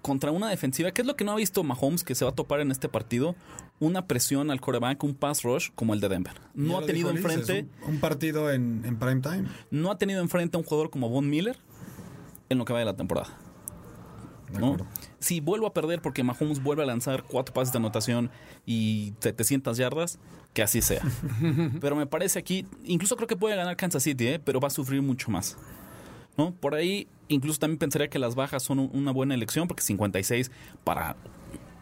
contra una defensiva, que es lo que no ha visto Mahomes, que se va a topar en este partido, una presión al coreback, un pass rush como el de Denver. No ha tenido enfrente, Un, un partido en, en prime time. no ha tenido enfrente a un jugador como Von Miller en lo que va de la temporada. ¿no? Si vuelvo a perder porque Mahomes vuelve a lanzar cuatro pases de anotación y 700 yardas, que así sea. [LAUGHS] pero me parece aquí, incluso creo que puede ganar Kansas City, ¿eh? pero va a sufrir mucho más. ¿No? Por ahí, incluso también pensaría que las bajas son un- una buena elección, porque 56 para.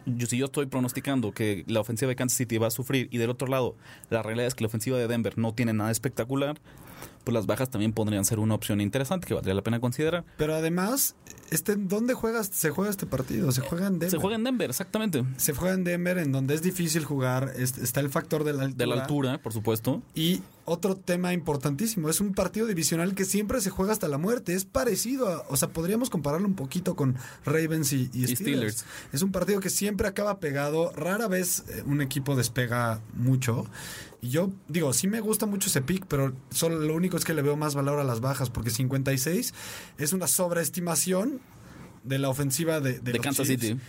Yo, si yo estoy pronosticando que la ofensiva de Kansas City va a sufrir y del otro lado la realidad es que la ofensiva de Denver no tiene nada espectacular, pues las bajas también podrían ser una opción interesante que valdría la pena considerar. Pero además, este, ¿dónde juegas, se juega este partido? Se juega en Denver. Se juega en Denver, exactamente. Se juega en Denver, en donde es difícil jugar. es- está el factor de la altura. De la altura, por supuesto. Y otro tema importantísimo, es un partido divisional que siempre se juega hasta la muerte. Es parecido a, o sea, podríamos compararlo un poquito con Ravens y, y Y Steelers. Steelers. Es un partido que siempre acaba pegado, rara vez eh, un equipo despega mucho. Y yo digo, sí me gusta mucho ese pick, pero solo lo único es que le veo más valor a las bajas, porque 56 es una sobreestimación de la ofensiva de, de Kansas Chiefs. City.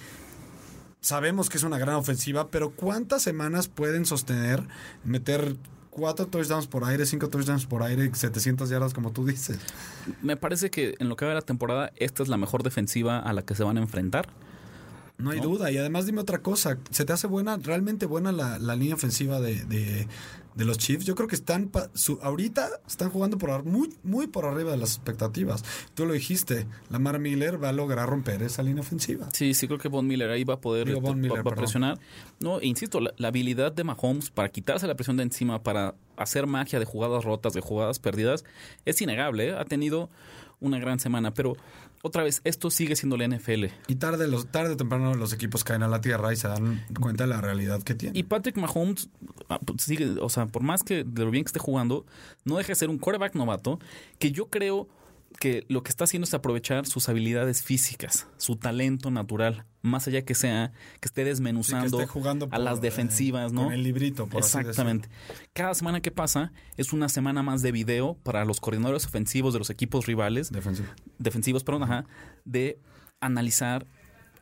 Sabemos que es una gran ofensiva, pero ¿cuántas semanas pueden sostener meter cuatro touchdowns por aire, cinco touchdowns por aire, 700 yardas como tú dices? Me parece que en lo que va de la temporada, esta es la mejor defensiva a la que se van a enfrentar. No hay ¿No? duda. Y además dime otra cosa. ¿Se te hace buena, realmente buena la, la línea ofensiva de, de- de los Chiefs? Yo creo que están, pa- su- ahorita están jugando por muy, muy por arriba de las expectativas. Tú lo dijiste, Lamar Miller va a lograr romper esa línea ofensiva. Sí, sí creo que Von Miller ahí va a poder Digo, este, Miller, va- va a perdón. presionar. No, e insisto, la, la habilidad de Mahomes para quitarse la presión de encima, para hacer magia de jugadas rotas, de jugadas perdidas, es innegable. ¿eh? Ha tenido una gran semana, pero otra vez, esto sigue siendo la NFL. Y tarde, los, tarde o temprano los equipos caen a la tierra y se dan cuenta de la realidad que tienen. Y Patrick Mahomes ah, pues, sigue, o sea, por más que de lo bien que esté jugando, no deja de ser un quarterback novato que yo creo que lo que está haciendo es aprovechar sus habilidades físicas, su talento natural, más allá que sea que esté Sí, que desmenuzando esté a las eh, defensivas, ¿no? Con el librito, por así Exactamente. Cada semana que pasa es una semana más de video para los coordinadores ofensivos de los equipos rivales, Defensivo. defensivos, perdón, ajá, de analizar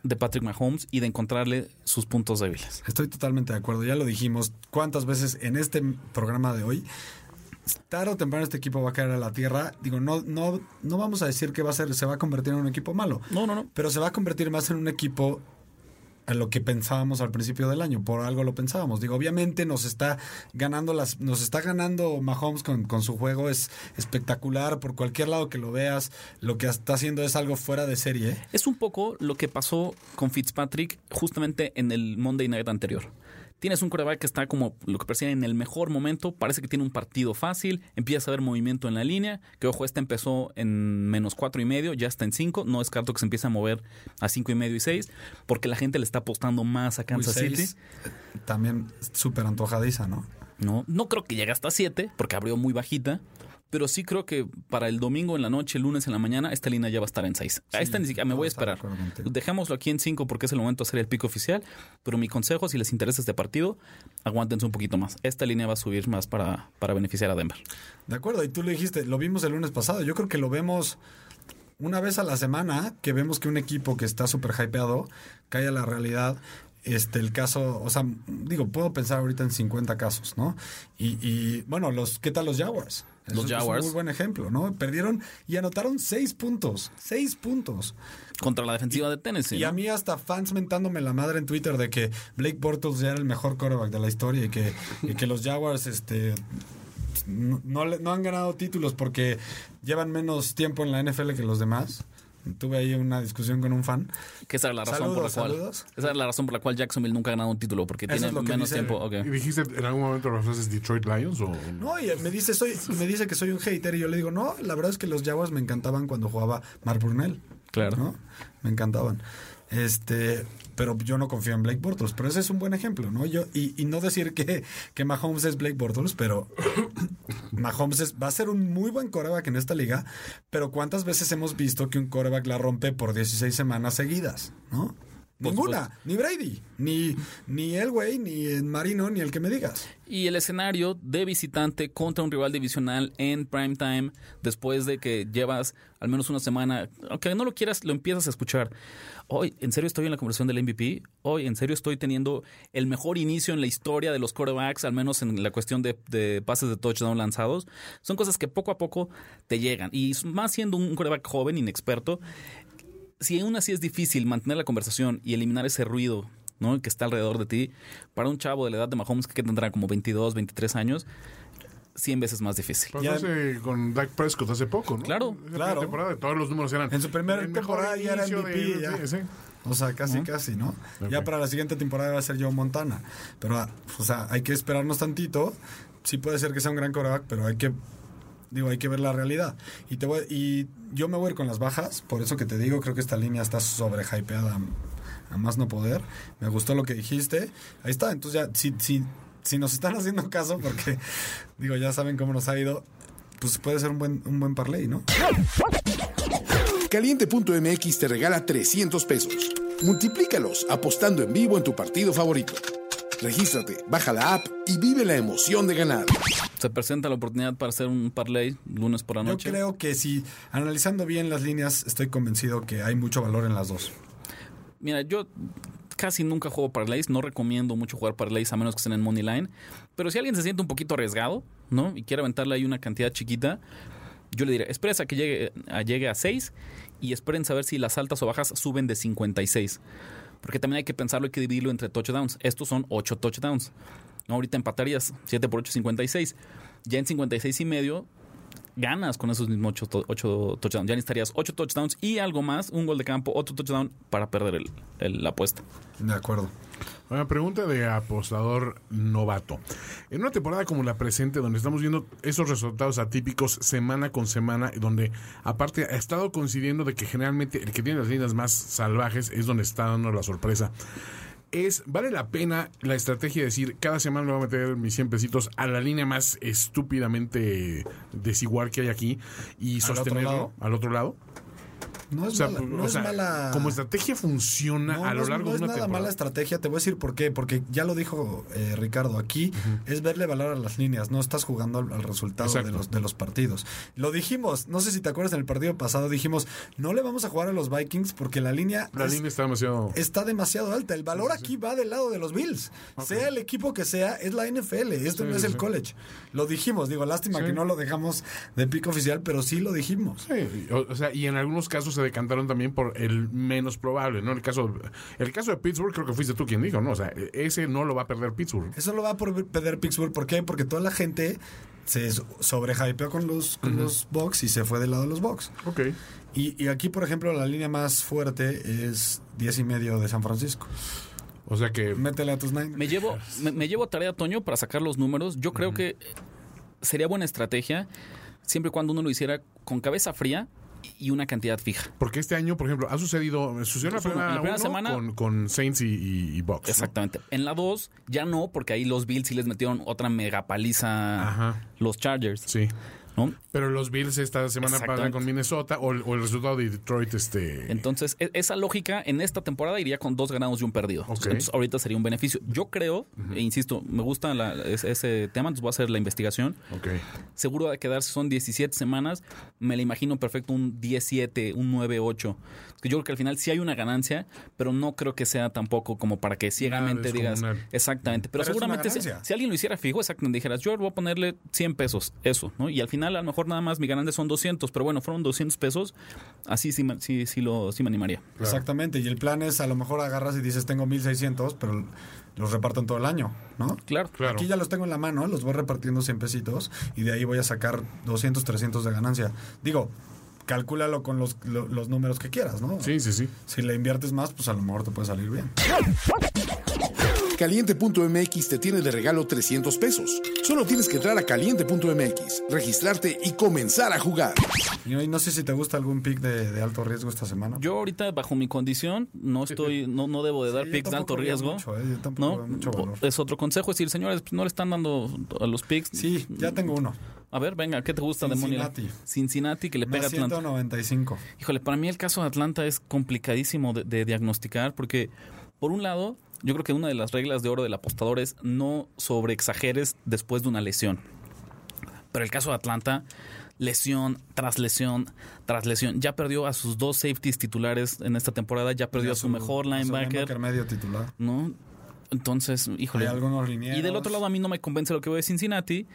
de Patrick Mahomes y de encontrarle sus puntos débiles. Estoy totalmente de acuerdo. Ya lo dijimos cuántas veces en este programa de hoy. Tarde o temprano este equipo va a caer a la tierra. Digo, no, no, no vamos a decir que va a ser, se va a convertir en un equipo malo. No, no, no. Pero se va a convertir más en un equipo a lo que pensábamos al principio del año. Por algo lo pensábamos. Digo, obviamente nos está ganando las, nos está ganando Mahomes con, con su juego. Es espectacular. Por cualquier lado que lo veas, lo que está haciendo es algo fuera de serie. Es un poco lo que pasó con Fitzpatrick justamente en el Monday Night anterior. Tienes un coreback que está como lo que parecía en el mejor momento, parece que tiene un partido fácil, empieza a ver movimiento en la línea, que ojo, este empezó en menos cuatro y medio, ya está en cinco, no descarto que se empiece a mover a cinco y medio y seis, porque la gente le está apostando más a Kansas Uy, City. eh, También súper antojadiza, ¿no? No, no creo que llegue hasta 7, porque abrió muy bajita. Pero sí creo que para el domingo en la noche, el lunes en la mañana, esta línea ya va a estar en 6. a esta ni siquiera me voy a esperar. Dejémoslo aquí en 5 porque es el momento de hacer el pico oficial. Pero mi consejo, si les interesa este partido, aguántense un poquito más. Esta línea va a subir más para, para beneficiar a Denver. De acuerdo, y tú lo dijiste, lo vimos el lunes pasado. Yo creo que lo vemos una vez a la semana, que vemos que un equipo que está súper hypeado cae a la realidad. Este, el caso, o sea, digo, puedo pensar ahorita en 50 casos, ¿no? Y, y, bueno, los, ¿qué tal los Jaguars? Los Es Jaguars. un muy buen ejemplo, ¿no? Perdieron y anotaron seis puntos. Seis puntos. Contra la defensiva de Tennessee. Y ¿no? a mí hasta fans mentándome la madre en Twitter de que Blake Bortles ya era el mejor quarterback de la historia y que, y que los Jaguars este, no, no han ganado títulos porque llevan menos tiempo en la NFL que los demás. Tuve ahí una discusión con un fan. Que esa es la razón por la Saludos, cual. saludos. Esa es la razón por la cual Jacksonville nunca ha ganado un título, porque Eso tiene lo que menos dice- tiempo. ok. ¿Y dijiste en algún momento los haces Detroit Lions o No, y me dice, soy, me dice que soy un hater y yo le digo, no, la verdad es que los Jaguars me encantaban cuando jugaba Mark Burnell. Claro. ¿no? Me encantaban. Este, pero yo no confío en Blake Bortles, pero ese es un buen ejemplo, ¿no? Yo, y, y no decir que, que Mahomes es Blake Bortles, pero [COUGHS] Mahomes es- va a ser un muy buen coreback en esta liga, pero ¿cuántas veces hemos visto que un coreback la rompe por 16 semanas seguidas, ¿no? Ninguna, ni Brady, ni, ni Elway, ni el Marino, ni el que me digas. Y el escenario de visitante contra un rival divisional en prime time, después de que llevas al menos una semana, aunque no lo quieras, lo empiezas a escuchar. Hoy, en serio estoy en la conversación del MVP. Hoy, en serio estoy teniendo el mejor inicio en la historia de los quarterbacks, al menos en la cuestión de, de pases de touchdown lanzados. Son cosas que poco a poco te llegan. Y más siendo un quarterback joven, inexperto, si aún así es difícil mantener la conversación y eliminar ese ruido ¿no? que está alrededor de ti, para un chavo de la edad de Mahomes que tendrá como 22, 23 años, 100 veces más difícil. Pasó Ya- hace con Dak Prescott hace poco, ¿no? Claro, Esa primera claro. temporada, todos los números eran. En su primera temporada ya era inicio de MVP, ya. sí. O sea, casi, casi, ¿no? Ya para la siguiente temporada va a ser Joe Montana. Pero, ah, o sea, hay que esperarnos tantito. Sí puede ser que sea un gran coreback, pero hay que, digo, hay que ver la realidad. Y, te voy, y yo me voy a ir con las bajas, por eso que te digo, creo que esta línea está sobre hypeada a más no poder. Me gustó lo que dijiste. Ahí está, entonces ya, si, si, si nos están haciendo caso, porque, digo, ya saben cómo nos ha ido, pues puede ser un buen, un buen parlay, ¿no? Caliente.mx te regala 300 pesos. Multiplícalos apostando en vivo en tu partido favorito. Regístrate, baja la app y vive la emoción de ganar. Se presenta la oportunidad para hacer un parlay lunes por la Yo noche. creo que si analizando bien las líneas, estoy convencido que hay mucho valor en las dos. Mira, yo casi nunca juego parlays, no recomiendo mucho jugar parlays a menos que estén en money line, pero si alguien se siente un poquito arriesgado, ¿no? Y quiere aventarle ahí una cantidad chiquita, yo le diré, espérese a que llegue a, llegue a 6 y esperen saber si las altas o bajas suben de 56. Porque también hay que pensarlo, hay que dividirlo entre touchdowns. Estos son 8 touchdowns. ¿no? Ahorita empatarías 7 por 8, 56. Ya en 56 y medio ganas con esos mismos 8, touchdowns. Ya necesitarías 8 touchdowns y algo más, un gol de campo, otro touchdown para perder el- el- la apuesta. De acuerdo. Una pregunta de apostador novato. En una temporada como la presente, donde estamos viendo esos resultados atípicos semana con semana, donde aparte ha estado coincidiendo de que generalmente el que tiene las líneas más salvajes es donde está dando la sorpresa. Es, ¿Vale la pena la estrategia de decir cada semana le voy a meter mis 100 pesitos a la línea más estúpidamente desigual que hay aquí y ¿Al sostenerlo al otro lado? No es O sea, mala. no o es mala- como estrategia funciona No, a lo es- largo no de es una nada temporada. mala estrategia. Te voy a decir por qué. Porque ya lo dijo eh, Ricardo aquí. Es verle valor a las líneas. No estás jugando al, al resultado de los, de los partidos. Lo dijimos. No sé si te acuerdas en el partido pasado. Dijimos, no le vamos a jugar a los Vikings porque la línea, La es- línea está demasiado... está demasiado alta. El valor aquí va del lado de los Bills. Sea el equipo que sea, es la NFL. Esto Sí, no es el sí. college. Lo dijimos. Digo, lástima Sí. que no lo dejamos de pico oficial, pero sí lo dijimos. Sí, o, o sea, y en algunos casos se decantaron también por el menos probable, ¿no? El caso, el caso de Pittsburgh, creo que fuiste tú quien dijo, ¿no? O sea, ese no lo va a perder Pittsburgh. Eso lo va a perder Pittsburgh. ¿Por qué? Porque toda la gente se sobrehypeó con los, con los Bucks y se fue del lado de los Bucks. Ok. Y, y aquí, por ejemplo, la línea más fuerte es 10 y medio de San Francisco. O sea que Métele a tus Niners. Me llevo, me, me llevo tarea, Toño, para sacar los números. Yo creo que sería buena estrategia siempre y cuando uno lo hiciera con cabeza fría y una cantidad fija. Porque este año, por ejemplo, ha sucedido, sucedió en la primera, en la primera uno semana- con, con Saints y, y, y Bucks. Exactamente. En la 2 ya no, porque ahí los Bills sí les metieron otra mega paliza Ajá. los Chargers. Sí. ¿No? Pero los Bills esta semana pasan con Minnesota o, el- o el resultado de Detroit, este. Entonces, e- esa lógica en esta temporada iría con dos ganados y un perdido. Ok. Entonces, ahorita sería un beneficio. Yo creo, e insisto, me gusta la- ese, ese tema, entonces voy a hacer la investigación. ok. Seguro de quedarse son 17 semanas. Me la imagino perfecto un 17, un 9, 8. Es que Yo creo que al final sí hay una ganancia, pero no creo que sea tampoco como para que ciegamente digas. Exactamente. Pero, Pero seguramente si, si alguien lo hiciera fijo, exactamente, dijeras, yo voy a ponerle 100 pesos, eso, ¿no? Y al final a lo mejor nada más mi ganancia son 200, pero bueno, fueron 200 pesos, así sí, me- sí, sí, lo, sí me animaría. Exactamente. Y el plan es, a lo mejor agarras y dices, tengo 1600, pero los reparto en todo el año, ¿no? Claro. Claro. Aquí ya los tengo en la mano, los voy repartiendo 100 pesitos y de ahí voy a sacar 200, 300 de ganancia. Digo, cálculalo con los, lo- los números que quieras, ¿no? Sí, sí, sí. Si le inviertes más, pues a lo mejor te puede salir bien. Caliente.mx te tiene de regalo 300 pesos. Solo tienes que entrar a caliente.mx, registrarte y comenzar a jugar. Y no, sé si te gusta algún pick de, de alto riesgo esta semana. Yo ahorita, bajo mi condición, no estoy, [LAUGHS] no, no debo de dar Sí, picks de alto riesgo. mucho, eh, yo tampoco ¿no? veo mucho valor. Es otro consejo, es decir, señores, no le están dando a los picks. Sí, ya tengo uno. A ver, venga, ¿qué te gusta, demonio? Cincinnati. Cincinnati, que le pega a Atlanta. 195. Híjole, para mí el caso de Atlanta es complicadísimo de, de diagnosticar porque, por un lado, yo creo que una de las reglas de oro del apostador es no sobreexageres después de una lesión. Pero el caso de Atlanta, lesión tras lesión tras lesión. Ya perdió a sus dos safeties titulares en esta temporada, ya perdió a su, mejor a su linebacker, medio titular. ¿no? Entonces, híjole. Hay algunos linieros. Y del otro lado a mí no me convence lo que veo de Cincinnati,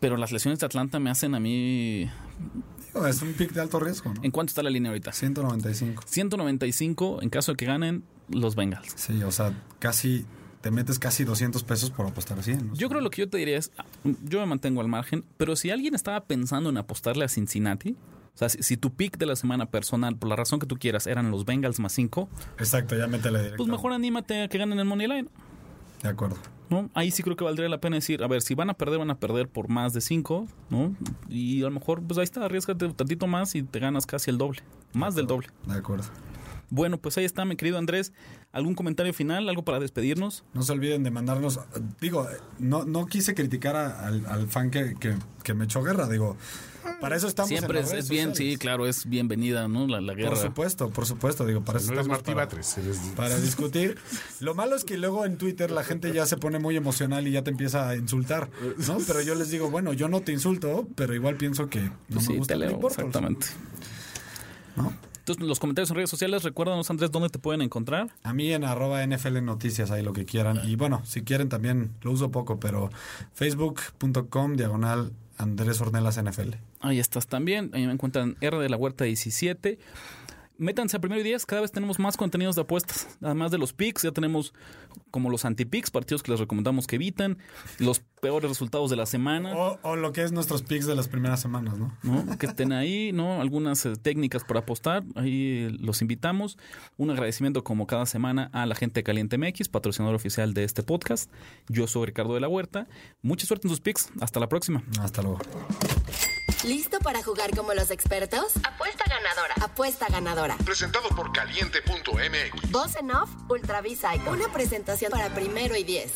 pero las lesiones de Atlanta me hacen a mí... Digo, Es un pick de alto riesgo, ¿no? ¿En cuánto está la línea ahorita? 195. 195 en caso de que ganen los Bengals. Sí, o sea, casi te metes casi 200 pesos por apostar 100. ¿no? Yo creo lo que yo te diría es, yo me mantengo al margen, pero si alguien estaba pensando en apostarle a Cincinnati, o sea, si, si tu pick de la semana personal, por la razón que tú quieras, eran los Bengals más 5, Exacto, ya métele directo. pues mejor anímate a que ganen el Money Line. De acuerdo. ¿no? Ahí sí creo que valdría la pena decir, a ver, si van a perder, van a perder por más de 5, ¿no? Y a lo mejor, pues ahí está, arriesgate un tantito más y te ganas casi el doble, más del doble. De acuerdo. Bueno, pues ahí está, mi querido Andrés. ¿Algún comentario final? ¿Algo para despedirnos? No se olviden de mandarnos. Digo, no, no quise criticar a- al, al fan que, que, que me echó guerra. Digo, para eso estamos Siempre en es, redes es bien, sociales. sí, claro, es bienvenida, ¿no? La, la guerra. Por supuesto, por supuesto. Digo, para eso No estamos Martí para, Batres, eres- [LAUGHS] para discutir. Lo malo es que luego en Twitter la gente ya se pone muy emocional y ya te empieza a insultar, ¿no? Pero yo les digo, bueno, yo no te insulto, pero igual pienso que no Pues sí, me gusta te leo, exactamente. ¿no? Entonces, los comentarios en redes sociales, recuérdanos, Andrés, dónde te pueden encontrar. A mí en arroba NFL Noticias, ahí lo que quieran. Y bueno, si quieren también, lo uso poco, pero facebook.com diagonal Andrés Ornelas NFL. Ahí estás también. Ahí me encuentran R de la Huerta 17. Métanse a primero y 10, cada vez tenemos más contenidos de apuestas. Además de los picks, ya tenemos como los anti-picks, partidos que les recomendamos que eviten, los peores resultados de la semana. O, o lo que es nuestros picks de las primeras semanas, ¿no? ¿no? que estén ahí, ¿no? Algunas eh, técnicas para apostar, ahí eh, los invitamos. Un agradecimiento como cada semana a la gente de Caliente MX, patrocinador oficial de este podcast. Yo soy Ricardo de la Huerta. Mucha suerte en sus picks. Hasta la próxima. Hasta luego. ¿Listo para jugar como los expertos? Apuesta ganadora. Apuesta ganadora. Presentado por caliente.mx. Voz en off. Una presentación para primero y diez.